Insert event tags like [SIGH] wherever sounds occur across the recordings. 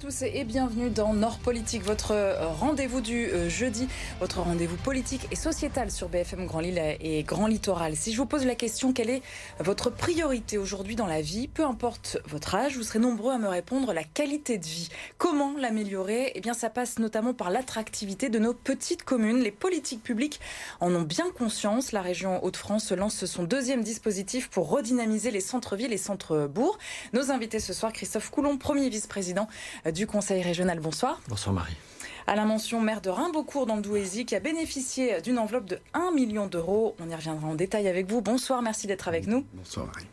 tous et bienvenue dans Nord Politique, votre euh, rendez-vous du euh, jeudi, votre rendez-vous politique et sociétal sur BFM Grand Lille et Grand Littoral. Si je vous pose la question, quelle est votre priorité aujourd'hui dans la vie? Peu importe votre âge, vous serez nombreux à me répondre la qualité de vie. Comment l'améliorer? Eh bien, ça passe notamment par l'attractivité de nos petites communes. Les politiques publiques en ont bien conscience. La région Hauts-de-France lance son deuxième dispositif pour redynamiser les centres-villes et centres-bourgs. Nos invités ce soir, Christophe Coulon, premier vice-président du Conseil régional. Bonsoir. Bonsoir Marie. Alain Mention, maire de Rimbaudcourt dans le Douaisis, qui a bénéficié d'une enveloppe de 1 million d'euros. On y reviendra en détail avec vous. Bonsoir, merci d'être avec nous. Bonsoir Marie.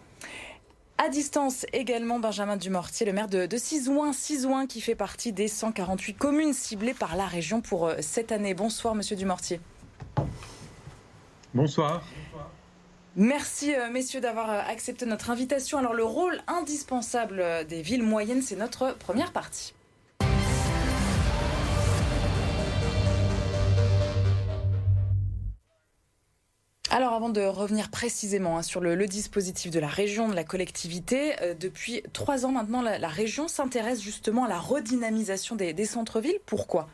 À distance également, Benjamin Dumortier, le maire de, de Cisouin, Cisouin qui fait partie des 148 communes ciblées par la région pour euh, cette année. Bonsoir, monsieur Dumortier. Bonsoir. Merci euh, messieurs d'avoir euh, accepté notre invitation. Alors le rôle indispensable des villes moyennes, c'est notre première partie. Alors avant de revenir précisément hein, sur le, dispositif de la région, de la collectivité, euh, depuis trois ans maintenant, la, région s'intéresse justement à la redynamisation des centres-villes. Pourquoi?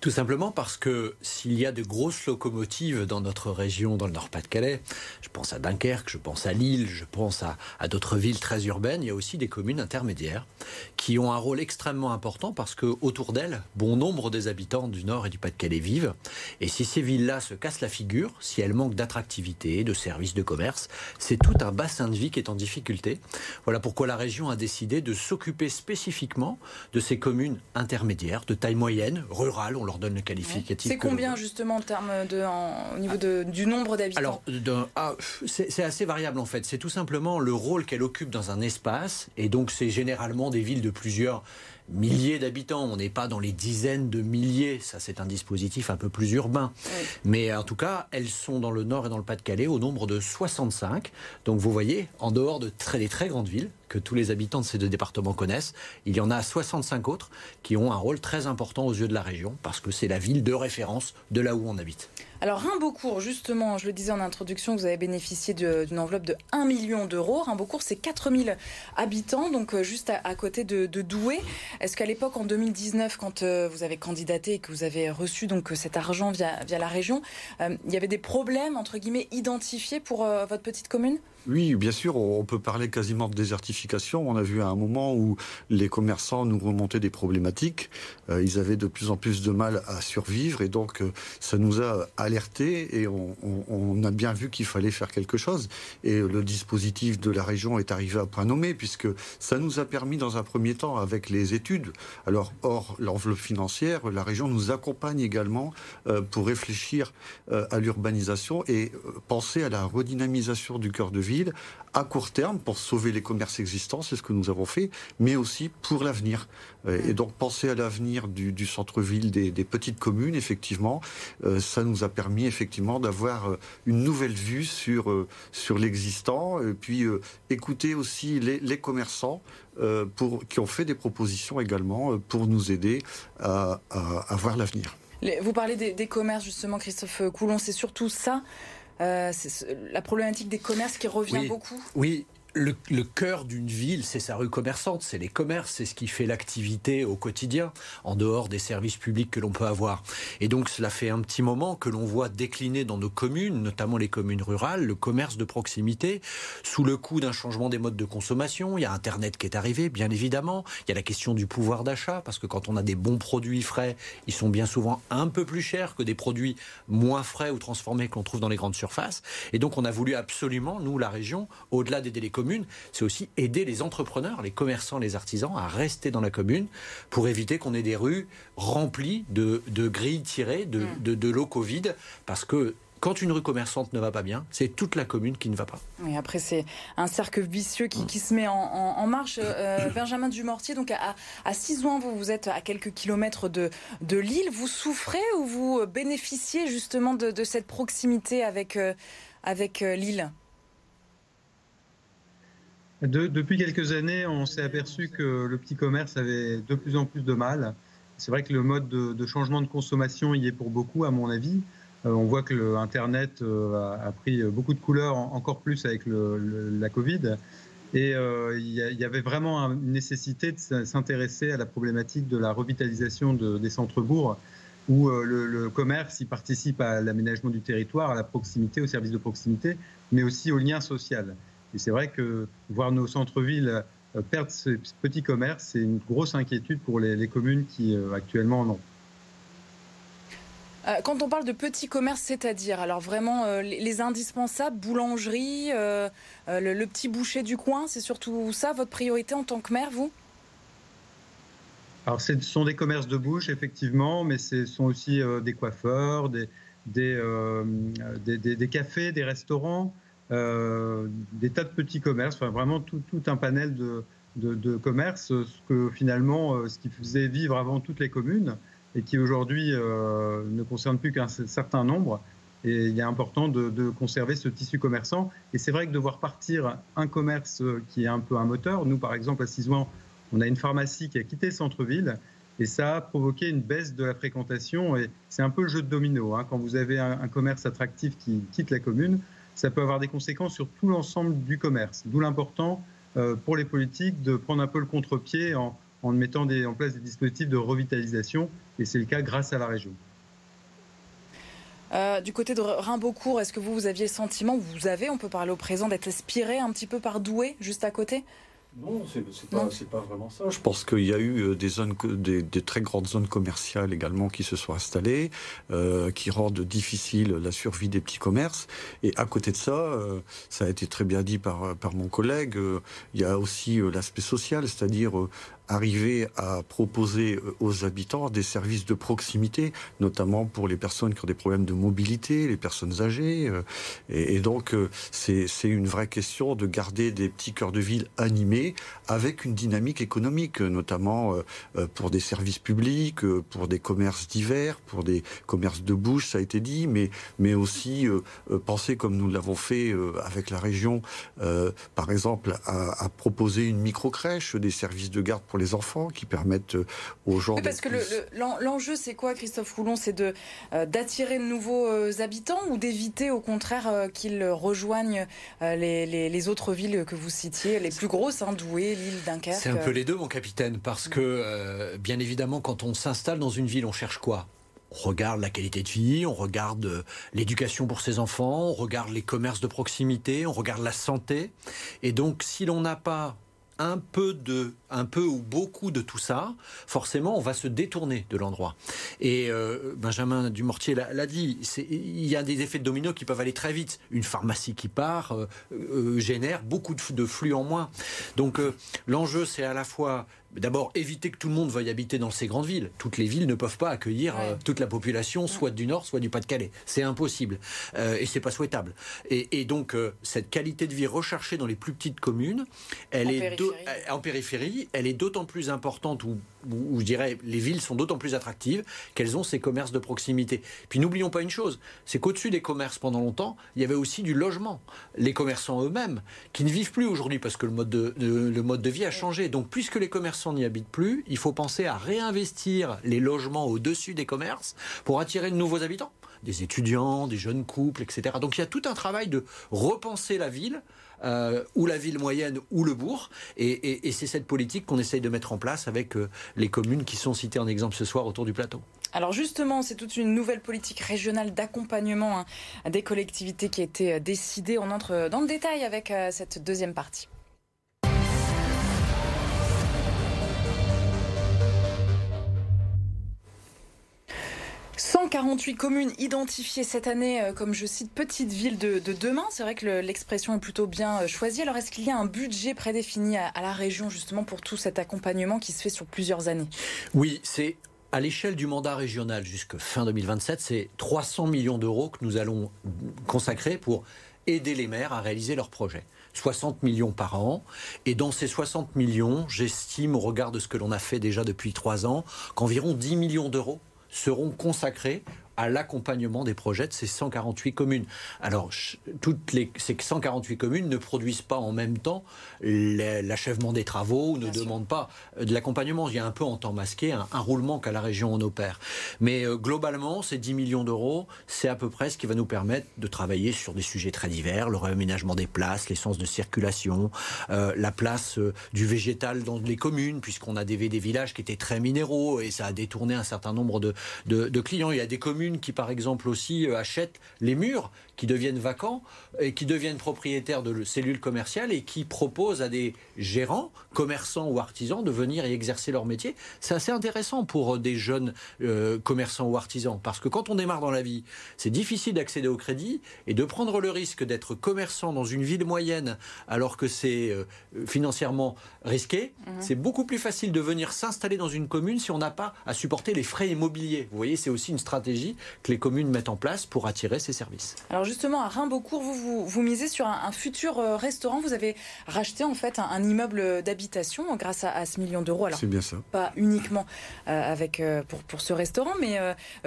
Tout simplement parce que s'il y a de grosses locomotives dans notre région, dans le Nord-Pas-de-Calais, je pense à Dunkerque, je pense à Lille, je pense à, d'autres villes très urbaines, il y a aussi des communes intermédiaires qui ont un rôle extrêmement important parce que autour d'elles, bon nombre des habitants du Nord et du Pas-de-Calais vivent. Et si ces villes-là se cassent la figure, si elles manquent d'attractivité, de services, de commerce, c'est tout un bassin de vie qui est en difficulté. Voilà pourquoi la région a décidé de s'occuper spécifiquement de ces communes intermédiaires, de taille moyenne, rurales, on leur donne le qualificatif. C'est combien que... justement en termes de, en, au niveau de, du nombre d'habitants Alors, ah, c'est assez variable en fait. C'est tout simplement le rôle qu'elle occupe dans un espace, et donc c'est généralement des villes de plusieurs milliers d'habitants. On n'est pas dans les dizaines de milliers. Ça, c'est un dispositif un peu plus urbain. Oui. Mais en tout cas, elles sont dans le Nord et dans le Pas-de-Calais au nombre de 65. Donc vous voyez, en dehors de très, des très grandes villes, que tous les habitants de ces deux départements connaissent, il y en a 65 autres qui ont un rôle très important aux yeux de la région parce que c'est la ville de référence de là où on habite. Alors Rimbaudcourt, justement, je le disais en introduction, vous avez bénéficié d'une enveloppe de 1 million d'euros. Rimbaudcourt, c'est 4000 habitants, donc euh, juste à, côté de, Douai. Est-ce qu'à l'époque, en 2019, quand euh, vous avez candidaté et que vous avez reçu donc cet argent via, la région, euh, il y avait des problèmes, entre guillemets, identifiés pour euh, votre petite commune? Oui, bien sûr, on peut parler quasiment de désertification. On a vu à un moment où les commerçants nous remontaient des problématiques. Euh, ils avaient de plus en plus de mal à survivre et donc euh, ça nous a alertés et on, a bien vu qu'il fallait faire quelque chose. Et le dispositif de la région est arrivé à point nommé puisque ça nous a permis dans un premier temps avec les études. Alors, hors l'enveloppe financière, la région nous accompagne également euh, pour réfléchir à l'urbanisation et penser à la redynamisation du cœur de ville à court terme pour sauver les commerces existants, c'est ce que nous avons fait, mais aussi pour l'avenir. Et donc penser à l'avenir du, centre-ville des, petites communes, effectivement, euh, ça nous a permis effectivement d'avoir une nouvelle vue sur, euh, sur l'existant, et puis euh, écouter aussi les, commerçants pour, qui ont fait des propositions également pour nous aider à, à, à voir l'avenir. Vous parlez des, des commerces, justement, Christophe Coulon, c'est surtout ça euh, la problématique des commerces qui revient oui, beaucoup. Oui, le, cœur d'une ville, c'est sa rue commerçante, c'est les commerces, c'est ce qui fait l'activité au quotidien, en dehors des services publics que l'on peut avoir. Et donc cela fait un petit moment que l'on voit décliner dans nos communes, notamment les communes rurales, le commerce de proximité, sous le coup d'un changement des modes de consommation. Il y a Internet qui est arrivé, bien évidemment. Il y a la question du pouvoir d'achat, parce que quand on a des bons produits frais, ils sont bien souvent un peu plus chers que des produits moins frais ou transformés que l'on trouve dans les grandes surfaces. Et donc on a voulu absolument, nous, la région, au-delà d'aider les c'est aussi aider les entrepreneurs, les commerçants, les artisans à rester dans la commune pour éviter qu'on ait des rues remplies de, de grilles tirées, de, mmh. de, de l'eau Covid, parce que quand une rue commerçante ne va pas bien, c'est toute la commune qui ne va pas. Oui, après, c'est un cercle vicieux qui, qui se met en, en, en marche. Euh, [COUGHS] Benjamin Dumortier, donc à, à Cisouin, vous, vous êtes à quelques kilomètres de, de Lille. Vous souffrez ou vous bénéficiez justement de, de cette proximité avec, euh, avec euh, Lille? De, depuis quelques années, on s'est aperçu que le petit commerce avait de plus en plus de mal. C'est vrai que le mode de, changement de consommation y est pour beaucoup, à mon avis. Euh, on voit que le Internet euh, a, pris beaucoup de couleurs, en, encore plus avec la Covid. Et il y, avait vraiment une nécessité de s'intéresser à la problématique de la revitalisation des centres-bourgs où le, commerce y participe à l'aménagement du territoire, à la proximité, au service de proximité, mais aussi au lien social. Et c'est vrai que voir nos centres-villes euh, perdre ce petit commerce, c'est une grosse inquiétude pour les, communes qui euh, actuellement en ont. Euh, quand on parle de petits commerces, c'est-à-dire alors vraiment les, indispensables, boulangerie, le, petit boucher du coin, c'est surtout ça votre priorité en tant que maire, vous? Alors ce sont des commerces de bouche, effectivement, mais ce sont aussi des coiffeurs, des, des, des, cafés, des restaurants. Euh, des tas de petits commerces, vraiment tout, un panel de, commerces, ce que finalement, euh, ce qui faisait vivre avant toutes les communes et qui aujourd'hui euh, ne concerne plus qu'un certain nombre. Et il est important de, conserver ce tissu commerçant. Et c'est vrai que de voir partir un commerce qui est un peu un moteur, nous par exemple à Cisouan, on a une pharmacie qui a quitté le centre-ville et ça a provoqué une baisse de la fréquentation. Et c'est un peu le jeu de domino. Hein. Quand vous avez un, commerce attractif qui quitte la commune, ça peut avoir des conséquences sur tout l'ensemble du commerce. D'où l'important euh, pour les politiques de prendre un peu le contre-pied en, mettant en place des dispositifs de revitalisation, et c'est le cas grâce à la région. Euh, du côté de Rimbaudcourt, est-ce que vous, vous aviez le sentiment, vous avez, on peut parler au présent, d'être inspiré un petit peu par Douai, juste à côté? Non, c'est pas, pas, vraiment ça. Je pense qu'il y a eu euh, des zones, des, très grandes zones commerciales également qui se sont installées, euh, qui rendent difficile la survie des petits commerces. Et à côté de ça, euh, ça a été très bien dit par, par mon collègue, il y a aussi l'aspect social, c'est-à-dire arriver à proposer euh, aux habitants des services de proximité, notamment pour les personnes qui ont des problèmes de mobilité, les personnes âgées. Euh, et, donc, euh, c'est une vraie question de garder des petits cœurs de ville animés avec une dynamique économique, notamment pour des services publics, pour des commerces divers, pour des commerces de bouche, ça a été dit, mais, mais aussi penser comme nous l'avons fait avec la région, par exemple, à, proposer une micro-crèche, des services de garde pour les enfants, qui permettent euh, aux gens. parce que l'enjeu, c'est quoi, Christophe Roulon? C'est de euh, d'attirer de nouveaux euh, habitants ou d'éviter, au contraire, qu'ils rejoignent les, autres villes que vous citiez, les plus grosses, hein, Douai, Lille, Dunkerque. C'est un peu les deux, mon capitaine, parce que bien évidemment, quand on s'installe dans une ville, on cherche quoi? On regarde la qualité de vie, on regarde l'éducation pour ses enfants, on regarde les commerces de proximité, on regarde la santé. Et donc, si l'on n'a pas un peu de, un peu ou beaucoup de tout ça, forcément, on va se détourner de l'endroit. Et euh, Benjamin Dumortier l'a dit, il y a des effets de domino qui peuvent aller très vite. Une pharmacie qui part euh, euh, génère beaucoup de, flux en moins. Donc l'enjeu, c'est à la fois D'abord, éviter que tout le monde veuille habiter dans ces grandes villes. Toutes les villes ne peuvent pas accueillir euh, toute la population, soit du Nord, soit du Pas-de-Calais. C'est impossible. Euh, et c'est pas souhaitable. Et, donc, euh, cette qualité de vie recherchée dans les plus petites communes, elle est en périphérie, elle est d'autant plus importante ou je dirais les villes sont d'autant plus attractives qu'elles ont ces commerces de proximité. Puis n'oublions pas une chose, c'est qu'au-dessus des commerces pendant longtemps, il y avait aussi du logement. Les commerçants eux-mêmes, qui ne vivent plus aujourd'hui parce que le mode de, le mode de vie a changé. Donc puisque les commerçants n'y habitent plus, il faut penser à réinvestir les logements au-dessus des commerces pour attirer de nouveaux habitants des étudiants, des jeunes couples, etc. Donc il y a tout un travail de repenser la ville euh, ou la ville moyenne ou le bourg. Et, c'est cette politique qu'on essaye de mettre en place avec euh, les communes qui sont citées en exemple ce soir autour du plateau. Alors justement, c'est toute une nouvelle politique régionale d'accompagnement hein, des collectivités qui a été euh, décidée. On entre dans le détail avec cette deuxième partie. 148 communes identifiées cette année euh, comme, je cite, petites villes de, demain. C'est vrai que l'expression est plutôt bien euh, choisie. Alors, est-ce qu'il y a un budget prédéfini à, la région, justement, pour tout cet accompagnement qui se fait sur plusieurs années? Oui, c'est à l'échelle du mandat régional jusqu'à fin 2027, c'est 300 millions d'euros que nous allons consacrer pour aider les maires à réaliser leurs projets. 60 millions par an. Et dans ces 60 millions, j'estime, au regard de ce que l'on a fait déjà depuis trois ans, qu'environ 10 millions d'euros seront consacrés à l'accompagnement des projets de ces 148 communes. Alors, toutes les, ces 148 communes ne produisent pas en même temps l'achèvement des travaux, ne demandent pas euh, de l'accompagnement. Il y a un peu en temps masqué un, roulement qu'à la région on opère. Mais euh, globalement, ces 10 millions d'euros, c'est à peu près ce qui va nous permettre de travailler sur des sujets très divers, le réaménagement des places, l'essence de circulation, euh, la place du végétal dans les communes, puisqu'on a des, des villages qui étaient très minéraux et ça a détourné un certain nombre de, de clients. Il y a des communes qui, par exemple, aussi euh, achètent les murs qui deviennent vacants et qui deviennent propriétaires de cellules commerciales et qui proposent à des gérants, commerçants ou artisans de venir y exercer leur métier. C'est assez intéressant pour euh, des jeunes euh, commerçants ou artisans parce que quand on démarre dans la vie, c'est difficile d'accéder au crédit et de prendre le risque d'être commerçant dans une ville moyenne alors que c'est financièrement risqué. Mhm. C'est beaucoup plus facile de venir s'installer dans une commune si on n'a pas à supporter les frais immobiliers. Vous voyez, c'est aussi une stratégie que les communes mettent en place pour attirer ces services. Alors justement, à Rimbaudcourt, vous, vous, misez sur un, futur euh, restaurant. Vous avez racheté en fait un, immeuble d'habitation grâce à, ce million d'euros. Alors, c'est bien ça. Pas uniquement euh, avec, euh, pour, pour, ce restaurant, mais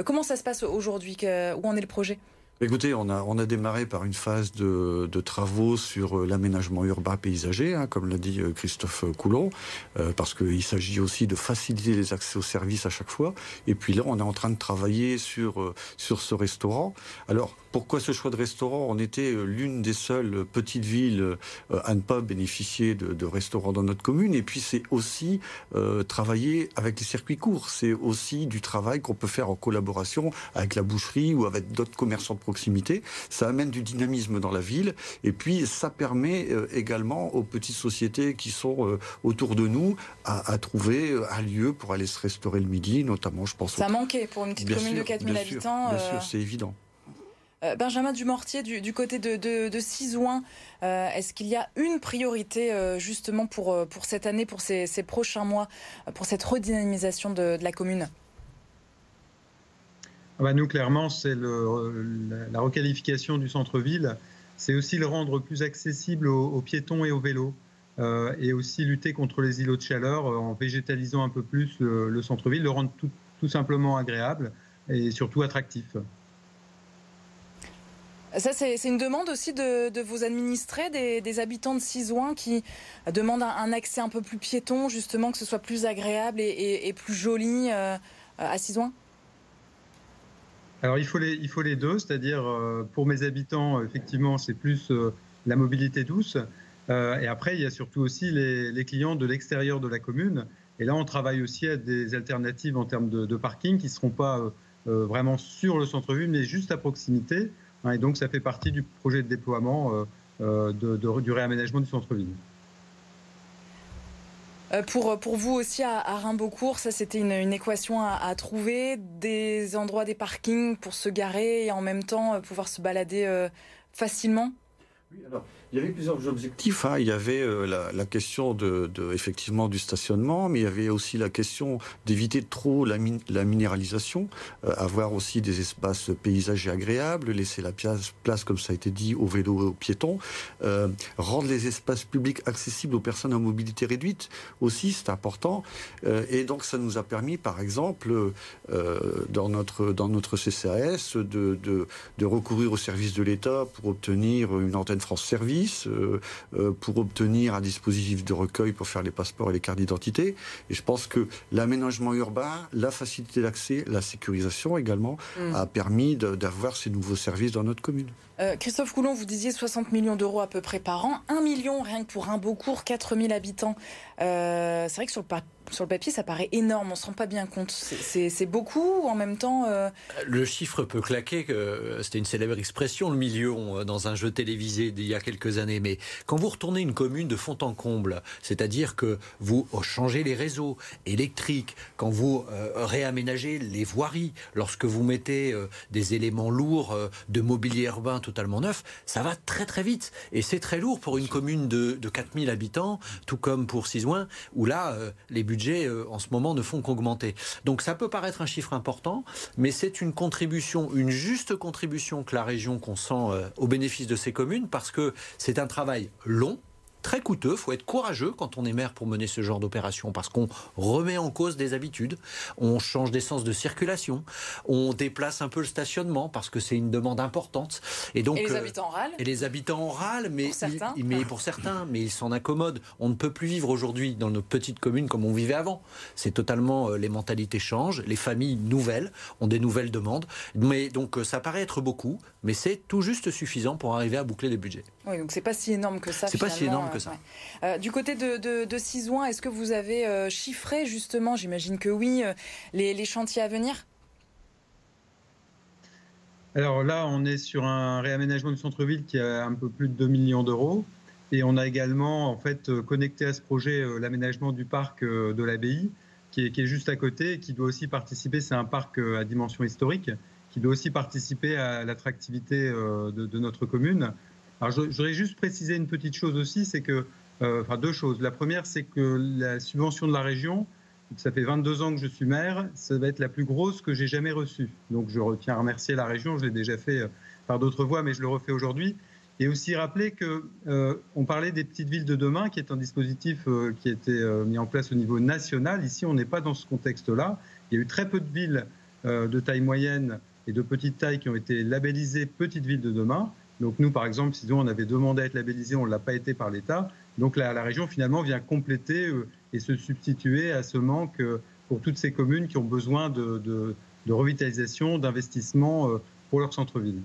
comment ça se passe aujourd'hui? Où en est le projet? Écoutez, on a, on a démarré par une phase de, de travaux sur euh, l'aménagement urbain paysager, hein, comme l'a dit euh, Christophe Coulon, euh, parce qu'il s'agit aussi de faciliter les accès aux services à chaque fois. Et puis là, on est en train de travailler sur, sur ce restaurant. Alors, pourquoi ce choix de restaurant? On était l'une des seules petites villes à ne pas bénéficier de, de restaurants dans notre commune. Et puis, c'est aussi travailler avec les circuits courts. C'est aussi du travail qu'on peut faire en collaboration avec la boucherie ou avec d'autres commerçants de proximité, ça amène du dynamisme dans la ville, et puis ça permet euh, également aux petites sociétés qui sont euh, autour de nous à, trouver euh, un lieu pour aller se restaurer le midi, notamment, je pense. Ça manquait pour une petite commune de 4000 habitants. Bien sûr, c'est évident. Benjamin Dumortier, du, côté de, de, Cisouin, est-ce qu'il y a une priorité justement pour, cette année, pour ces, prochains mois, pour cette redynamisation de, la commune? Ah bah, nous, clairement, c'est la requalification du centre-ville. C'est aussi le rendre plus accessible aux, piétons et aux vélos. Euh, et aussi lutter contre les îlots de chaleur euh, en végétalisant un peu plus le, centre-ville, le rendre tout, simplement agréable et surtout attractif. Ça, c'est une demande aussi de, vos administrés, des, habitants de Cisouin qui demandent un, accès un peu plus piéton, justement, que ce soit plus agréable et, plus joli euh, à Cisouin alors il faut les, deux, c'est-à-dire euh, pour mes habitants, effectivement, c'est plus euh, la mobilité douce. Et après, il y a surtout aussi les, clients de l'extérieur de la commune. Et là, on travaille aussi à des alternatives en termes de, parking qui ne seront pas vraiment sur le centre-ville, mais juste à proximité. Et donc, ça fait partie du projet de déploiement du réaménagement du centre-ville. Euh, pour, vous aussi à, à ça c'était une, équation à, trouver, des endroits, des parkings pour se garer et en même temps euh, pouvoir se balader euh, facilement? Il y avait plusieurs objectifs. Hein. Il y avait euh, la, question de, effectivement du stationnement, mais il y avait aussi la question d'éviter trop la, la minéralisation, euh, avoir aussi des espaces paysagers agréables, laisser la place, comme ça a été dit, aux vélos et aux piétons, euh, rendre les espaces publics accessibles aux personnes à mobilité réduite aussi, c'est important. et donc ça nous a permis, par exemple, dans notre dans notre CCAS, de, de, de recourir au service de l'État pour obtenir une antenne France Service euh, euh, pour obtenir un dispositif de recueil pour faire les passeports et les cartes d'identité. Et je pense que l'aménagement urbain, la facilité d'accès, la sécurisation également, mm. a permis d'avoir ces nouveaux services dans notre commune. Euh, Christophe Coulon, vous disiez 60 millions d'euros à peu près par an. 1 million rien que pour un beau cours, 4000 habitants. c'est vrai que sur le papier, ça paraît énorme, on ne se rend pas bien compte. C'est beaucoup en même temps. Euh, le chiffre peut claquer, c'était une célèbre expression, le million, euh, dans un jeu télévisé d'il y a quelques années. Mais quand vous retournez une commune de fond en comble, c'est-à-dire que vous changez les réseaux électriques, quand vous euh, réaménagez les voiries, lorsque vous mettez des éléments lourds de mobilier urbain totalement neuf, ça va très très vite. Et c'est très lourd pour une commune de, de 4000 habitants, tout comme pour Cisouin, où là, les budgets euh, en ce moment ne font qu'augmenter. Donc ça peut paraître un chiffre important, mais c'est une contribution, une juste contribution que la région consent euh, au bénéfice de ces communes parce que c'est un travail long très coûteux. Il faut être courageux quand on est maire pour mener ce genre d'opération parce qu'on remet en cause des habitudes, on change d'essence de circulation, on déplace un peu le stationnement parce que c'est une demande importante. Et donc et les euh, habitants râlent. Et les habitants râlent, mais pour certains, mais pour certains, mais ils s'en accommodent. On ne peut plus vivre aujourd'hui dans nos petites communes comme on vivait avant. C'est totalement euh, les mentalités changent, les familles nouvelles ont des nouvelles demandes. Mais donc euh, ça paraît être beaucoup, mais c'est tout juste suffisant pour arriver à boucler les budgets. Oui, donc c'est pas si énorme que ça. C'est pas si énorme que ça. Euh, du côté de, de, Cisoin, est-ce que vous avez euh, chiffré justement, j'imagine que oui, euh, les, chantiers à venir? Alors là, on est sur un réaménagement du centre-ville qui a un peu plus de 2 millions d'euros. Et on a également en fait connecté à ce projet l'aménagement du parc de l'abbaye, qui est, qui est, juste à côté et qui doit aussi participer. C'est un parc à dimension historique qui doit aussi participer à l'attractivité de, de, notre commune. Alors, je voudrais juste préciser une petite chose aussi, c'est que, euh, enfin deux choses. La première, c'est que la subvention de la région, ça fait 22 ans que je suis maire, ça va être la plus grosse que j'ai jamais reçue. Donc, je retiens à remercier la région. Je l'ai déjà fait euh, par d'autres voies, mais je le refais aujourd'hui. Et aussi rappeler que euh, on parlait des petites villes de demain, qui est un dispositif qui a été mis en place au niveau national. Ici, on n'est pas dans ce contexte-là. Il y a eu très peu de villes de taille moyenne et de petite taille qui ont été labellisées petites villes de demain. Donc nous, par exemple, si on avait demandé à être labellisé, on ne l'a pas été par l'État. Donc la, la, région, finalement, vient compléter euh, et se substituer à ce manque euh, pour toutes ces communes qui ont besoin de, revitalisation, d'investissement euh, pour leur centre-ville.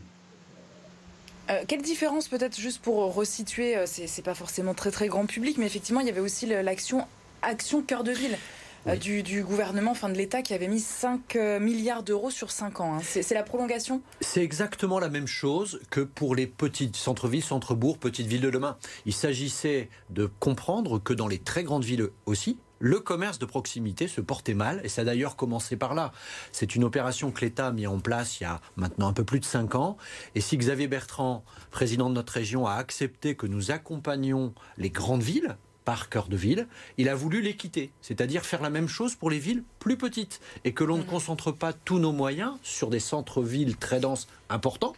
quelle différence peut-être juste pour resituer, c'est pas forcément très très grand public, mais effectivement il y avait aussi l'action Action Cœur de Ville. Euh, du, gouvernement, enfin de l'État, qui avait mis 5 euh, milliards d'euros sur 5 ans. Hein. C'est la prolongation? C'est exactement la même chose que pour les petites centres-villes, centres-bourgs, petites villes de demain. Il s'agissait de comprendre que dans les très grandes villes aussi, le commerce de proximité se portait mal, et ça a d'ailleurs commencé par là. C'est une opération que l'État a mis en place il y a maintenant un peu plus de 5 ans, et si Xavier Bertrand, président de notre région, a accepté que nous accompagnions les grandes villes, par cœur de ville, il a voulu l'équité, c'est-à-dire faire la même chose pour les villes plus petites et que l'on ne mmh. concentre pas tous nos moyens sur des centres-villes très denses importants,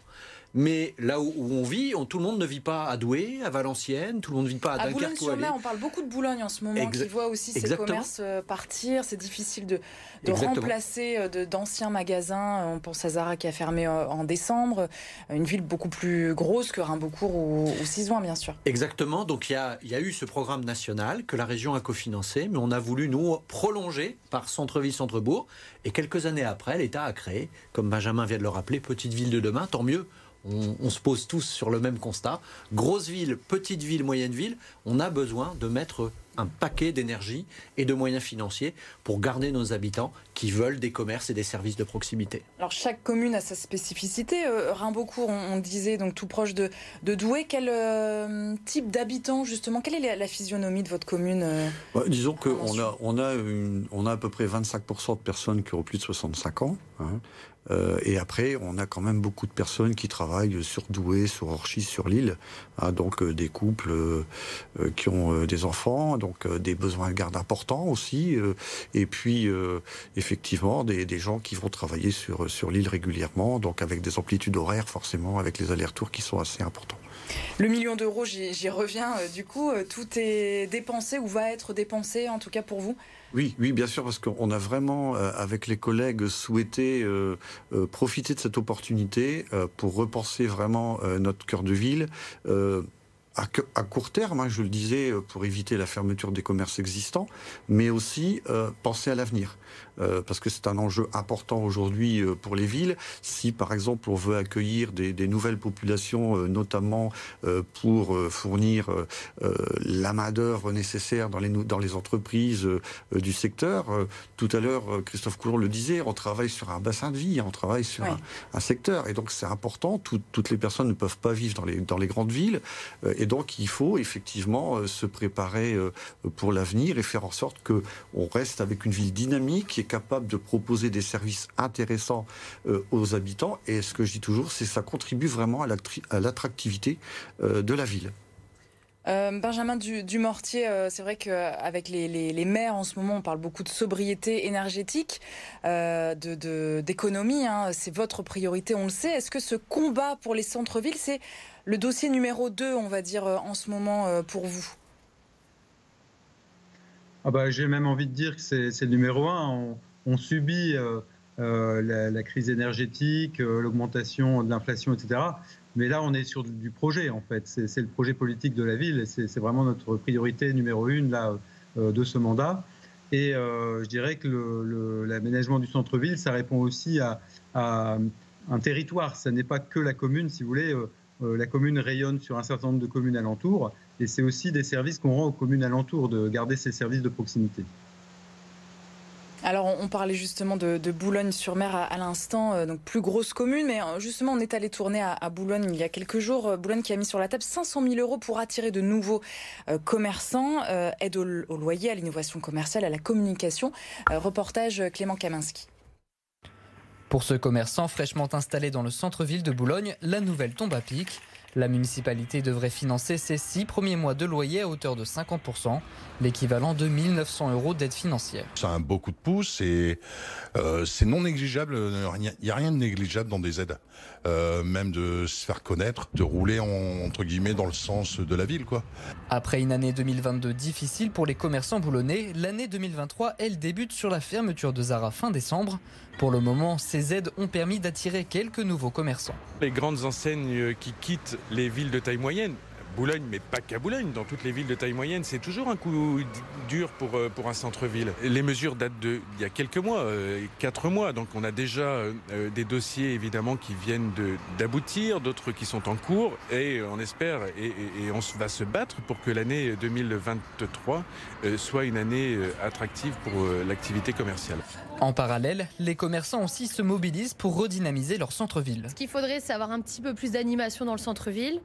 mais là où, on vit, tout le monde ne vit pas à Douai, à Valenciennes, tout le monde ne vit pas à, à Dunkerque. Boulogne-sur-Mer, on parle beaucoup de Boulogne en ce moment, qui voit aussi ses commerces euh, partir. C'est difficile de, remplacer euh, d'anciens magasins. On pense à Zara qui a fermé euh, en décembre. Une ville beaucoup plus grosse que Rimbaudcourt ou, ou bien sûr. Exactement. Donc il y a, y a eu ce programme national que la région a cofinancé, mais on a voulu, nous, prolonger par centre-ville, centre-bourg. Et quelques années après, l'État a créé, comme Benjamin vient de le rappeler, Petite Ville de demain. Tant mieux on, se pose tous sur le même constat. Grosse ville, petite ville, moyenne ville, on a besoin de mettre un paquet d'énergie et de moyens financiers pour garder nos habitants qui veulent des commerces et des services de proximité. Alors chaque commune a sa spécificité. Euh, Rimbaudcourt, on, disait donc tout proche de, Douai. Quel euh, type d'habitants justement Quelle est la, physionomie de votre commune euh, Disons qu'on a, on a, on a à peu près 25% de personnes qui ont plus de 65 ans. Hein. Euh, et après, on a quand même beaucoup de personnes qui travaillent sur Douai, sur Orchy, sur l'île. Hein, donc euh, des couples euh, qui ont des enfants, donc des besoins de garde importants aussi. et puis, effectivement, des, des, gens qui vont travailler sur, sur l'île régulièrement, donc avec des amplitudes horaires forcément, avec les allers-retours qui sont assez importants. Le million d'euros, j'y reviens. Du coup, tout est dépensé ou va être dépensé, en tout cas pour vous? Oui, oui, bien sûr, parce qu'on a vraiment, euh, avec les collègues, souhaité euh, euh, profiter de cette opportunité pour repenser vraiment notre cœur de ville à, court terme, hein, je le disais, euh, pour éviter la fermeture des commerces existants, mais aussi euh, penser à l'avenir. Euh, parce que c'est un enjeu important aujourd'hui pour les villes. Si, par exemple, on veut accueillir des, nouvelles populations, notamment pour fournir la main-d'œuvre nécessaire dans les, dans les entreprises du secteur, tout à l'heure, Christophe Coulon le disait, on travaille sur un bassin de vie, on travaille sur un, secteur. Et donc, c'est important. toutes les personnes ne peuvent pas vivre dans les, dans les grandes villes. et donc, il faut effectivement euh, se préparer euh, pour l'avenir et faire en sorte qu'on reste avec une ville dynamique capable de proposer des services intéressants euh, aux habitants. Et ce que je dis toujours, c'est que ça contribue vraiment à l'attractivité de la ville. Benjamin Dumortier, c'est vrai qu'avec les, maires en ce moment, on parle beaucoup de sobriété énergétique, d'économie. Hein. c'est votre priorité, on le sait. Est-ce que ce combat pour les centres-villes, c'est le dossier numéro 2, on va dire, euh, en ce moment euh, pour vous? Ah bah, J'ai même envie de dire que c'est le numéro un. On, subit la, crise énergétique, l'augmentation de l'inflation, etc. Mais là, on est sur du, projet, en fait. C'est le projet politique de la ville c'est vraiment notre priorité numéro une là, de ce mandat. Et je dirais que l'aménagement du centre-ville, ça répond aussi à, un territoire. Ce n'est pas que la commune, si vous voulez. Euh, euh, la commune rayonne sur un certain nombre de communes alentours, et c'est aussi des services qu'on rend aux communes alentours, de garder ces services de proximité. Alors, on parlait justement de, Boulogne-sur-Mer à, l'instant, euh, donc plus grosse commune, mais justement, on est allé tourner à, Boulogne il y a quelques jours. Boulogne qui a mis sur la table 500 000 euros pour attirer de nouveaux commerçants, aide au, au, loyer, à l'innovation commerciale, à la communication. reportage Clément Kaminski. Pour ce commerçant fraîchement installé dans le centre-ville de Boulogne, la nouvelle tombe à pic. La municipalité devrait financer ses six premiers mois de loyer à hauteur de 50%, l'équivalent de 1900 euros d'aide financière. C'est un beau coup de pouce et euh, c'est non négligeable. Il n'y a rien de négligeable dans des aides. Euh, même de se faire connaître, de rouler entre guillemets dans le sens de la ville. quoi. Après une année 2022 difficile pour les commerçants boulonnais, l'année 2023, elle débute sur la fermeture de Zara fin décembre. Pour le moment, ces aides ont permis d'attirer quelques nouveaux commerçants. Les grandes enseignes qui quittent les villes de taille moyenne Boulogne, mais pas qu'à Boulogne, dans toutes les villes de taille moyenne, c'est toujours un coup dur pour, euh, pour un centre-ville. Les mesures datent d'il y a quelques mois, euh, quatre mois, donc on a déjà euh, des dossiers évidemment qui viennent d'aboutir, d'autres qui sont en cours, et on espère et, on va se battre pour que l'année 2023 soit une année attractive pour l'activité commerciale. En parallèle, les commerçants aussi se mobilisent pour redynamiser leur centre-ville. Ce qu'il faudrait, c'est avoir un petit peu plus d'animation dans le centre-ville.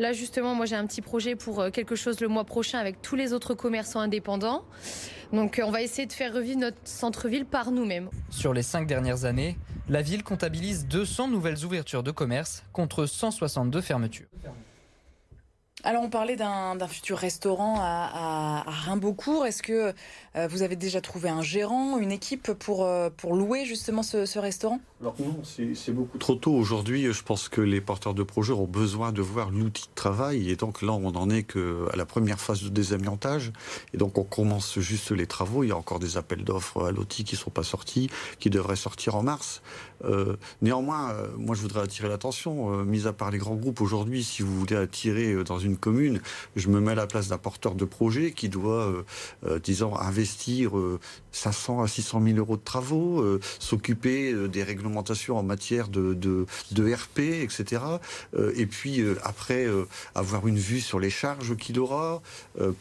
Là, justement, moi, j'ai un petit projet pour euh, quelque chose le mois prochain avec tous les autres commerçants indépendants. Donc, euh, on va essayer de faire revivre notre centre-ville par nous-mêmes. Sur les cinq dernières années, la ville comptabilise 200 nouvelles ouvertures de commerce contre 162 fermetures. Alors, on parlait d'un futur restaurant à, à, Rimbaudcourt. Est-ce que euh, vous avez déjà trouvé un gérant, une équipe pour, euh, pour louer justement ce, restaurant? Alors non, c'est beaucoup trop tôt. Aujourd'hui, je pense que les porteurs de projets ont besoin de voir l'outil de travail. Et donc là, on n'en est qu'à la première phase de désamiantage. Et donc, on commence juste les travaux. Il y a encore des appels d'offres à l'outil qui ne sont pas sortis, qui devraient sortir en mars. Euh, néanmoins, moi, je voudrais attirer l'attention. mis à part les grands groupes, aujourd'hui, si vous voulez attirer dans une commune, je me mets à la place d'un porteur de projet qui doit, euh, euh, disons, investir 500 euh, à 600 000 euros de travaux, s'occuper des réglementations en matière de, de, RP, etc. et puis après avoir une vue sur les charges qu'il aura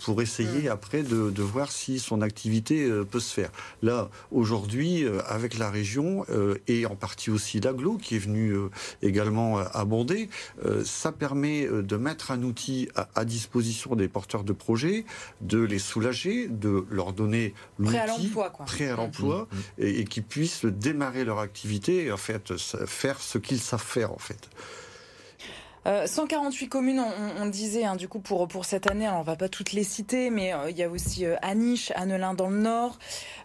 pour essayer mm. après de, de, voir si son activité peut se faire. Là, aujourd'hui, avec la région et en partie aussi l'aglo qui est venu également abonder, ça permet de mettre un outil à, disposition des porteurs de projets, de les soulager, de leur donner l'outil prêt à l'emploi, prêt à l'emploi, mmh, mmh. et, et qu'ils puissent démarrer leur activité et en fait faire ce qu'ils savent faire en fait. 148 euh, communes, on, disait, hein, du coup, pour, pour cette année, alors on va pas toutes les citer, mais euh, il y a aussi euh, Aniche, Annelin dans le nord,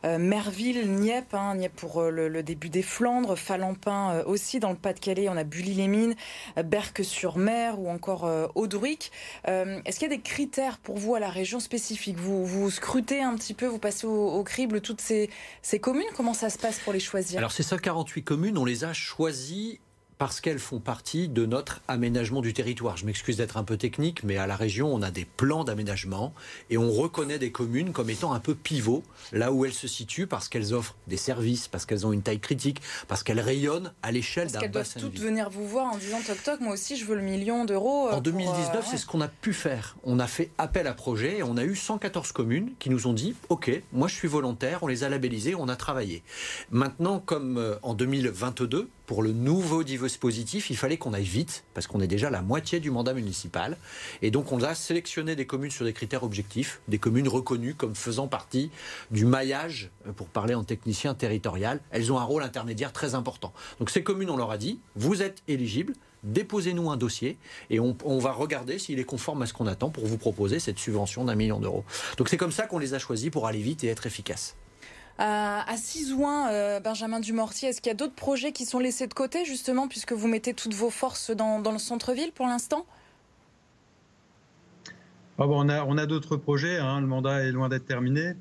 Merville, Nieppe, hein, Nieppe pour le, début des Flandres, Falampin aussi dans le Pas-de-Calais, on a Bully-les-Mines, Berck-sur-Mer ou encore Audruic. Est-ce qu'il y a des critères pour vous à la région spécifique? Vous, vous scrutez un petit peu, vous passez au, crible toutes ces, ces communes? Comment ça se passe pour les choisir? Alors ces 148 communes, on les a choisies parce qu'elles font partie de notre aménagement du territoire. Je m'excuse d'être un peu technique, mais à la région, on a des plans d'aménagement et on reconnaît des communes comme étant un peu pivot là où elles se situent parce qu'elles offrent des services, parce qu'elles ont une taille critique, parce qu'elles rayonnent à l'échelle d'un bassin. Parce qu'elles doivent toutes venir vous voir en disant toc toc, moi aussi je veux le million d'euros. En 2019, euh, c'est ce qu'on a pu faire. On a fait appel à projet et on a eu 114 communes qui nous ont dit OK, moi je suis volontaire, on les a labellisés, on a travaillé. Maintenant, comme euh, en 2022, pour le nouveau dispositif, il fallait qu'on aille vite, parce qu'on est déjà la moitié du mandat municipal. Et donc, on a sélectionné des communes sur des critères objectifs, des communes reconnues comme faisant partie du maillage, euh, pour parler en technicien territorial. Elles ont un rôle intermédiaire très important. Donc, ces communes, on leur a dit, vous êtes éligibles, déposez-nous un dossier et on, on va regarder s'il est conforme à ce qu'on attend pour vous proposer cette subvention d'un million d'euros. Donc, c'est comme ça qu'on les a choisis pour aller vite et être efficaces. À, à Cisouin, euh, Benjamin Dumortier, est-ce qu'il y a d'autres projets qui sont laissés de côté, justement, puisque vous mettez toutes vos forces dans, le centre-ville pour l'instant? Ah bon, On a, on a d'autres projets, hein, le mandat est loin d'être terminé.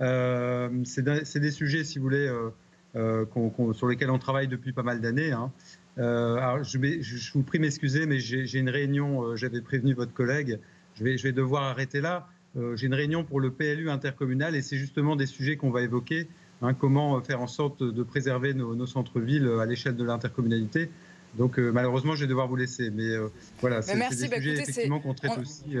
c'est des sujets, si vous voulez, sur lesquels on travaille depuis pas mal d'années. Hein. je, vous prie m'excuser, mais j'ai une réunion, j'avais prévenu votre collègue, je vais devoir arrêter là. J'ai une réunion pour le PLU intercommunal et c'est justement des sujets qu'on va évoquer. Hein, comment faire en sorte de préserver nos, centres-villes à l'échelle de l'intercommunalité. Donc malheureusement, je vais devoir vous laisser. Mais voilà, c'est des bah, sujets effectivement qu'on traite aussi.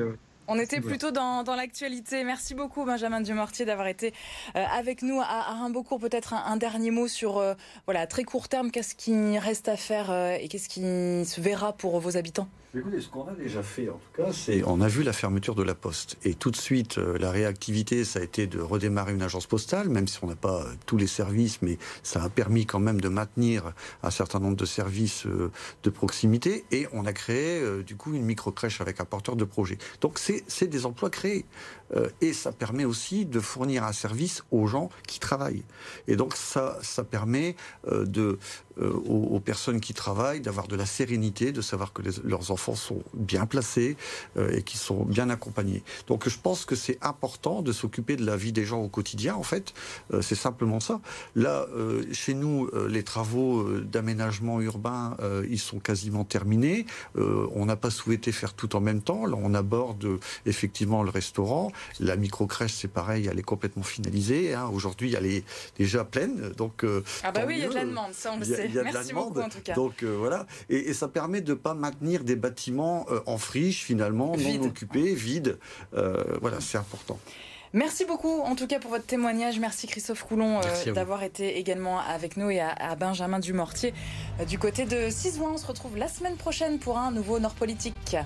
On était plutôt dans, l'actualité. Merci beaucoup, Benjamin Dumortier, d'avoir été euh, avec nous à, Rimbaudcourt. Peut-être un, dernier mot sur, euh, voilà, très court terme, qu'est-ce qui reste à faire euh, et qu'est-ce qui se verra pour vos habitants? Écoutez, ce qu'on a déjà fait, en tout cas, c'est on a vu la fermeture de la poste. Et tout de suite, la réactivité, ça a été de redémarrer une agence postale, même si on n'a pas tous les services, mais ça a permis quand même de maintenir un certain nombre de services de proximité. Et on a créé, du coup, une micro-crèche avec un porteur de projet. Donc, c'est c'est des emplois créés. Euh, et ça permet aussi de fournir un service aux gens qui travaillent. Et donc ça, ça permet euh, de, euh, aux, personnes qui travaillent d'avoir de la sérénité, de savoir que leurs enfants sont bien placés et qu'ils sont bien accompagnés. Donc je pense que c'est important de s'occuper de la vie des gens au quotidien, en fait. c'est simplement ça. Là, chez nous, les travaux d'aménagement urbain, ils sont quasiment terminés. on n'a pas souhaité faire tout en même temps. Là, on aborde effectivement le restaurant. La micro-crèche, c'est pareil, elle est complètement finalisée. Hein. Aujourd'hui, elle est déjà pleine. Donc, euh, ah bah oui, il y a de la demande, ça on le sait. Merci beaucoup en tout cas. Donc euh, voilà, et, ça permet de ne pas maintenir des bâtiments euh, en friche finalement, non occupés, vides. voilà, c'est important. Merci beaucoup, en tout cas, pour votre témoignage. Merci Christophe Coulon d'avoir été également avec nous et à, Benjamin Dumortier du côté de Cisoin. On se retrouve la semaine prochaine pour un nouveau Nord Politique.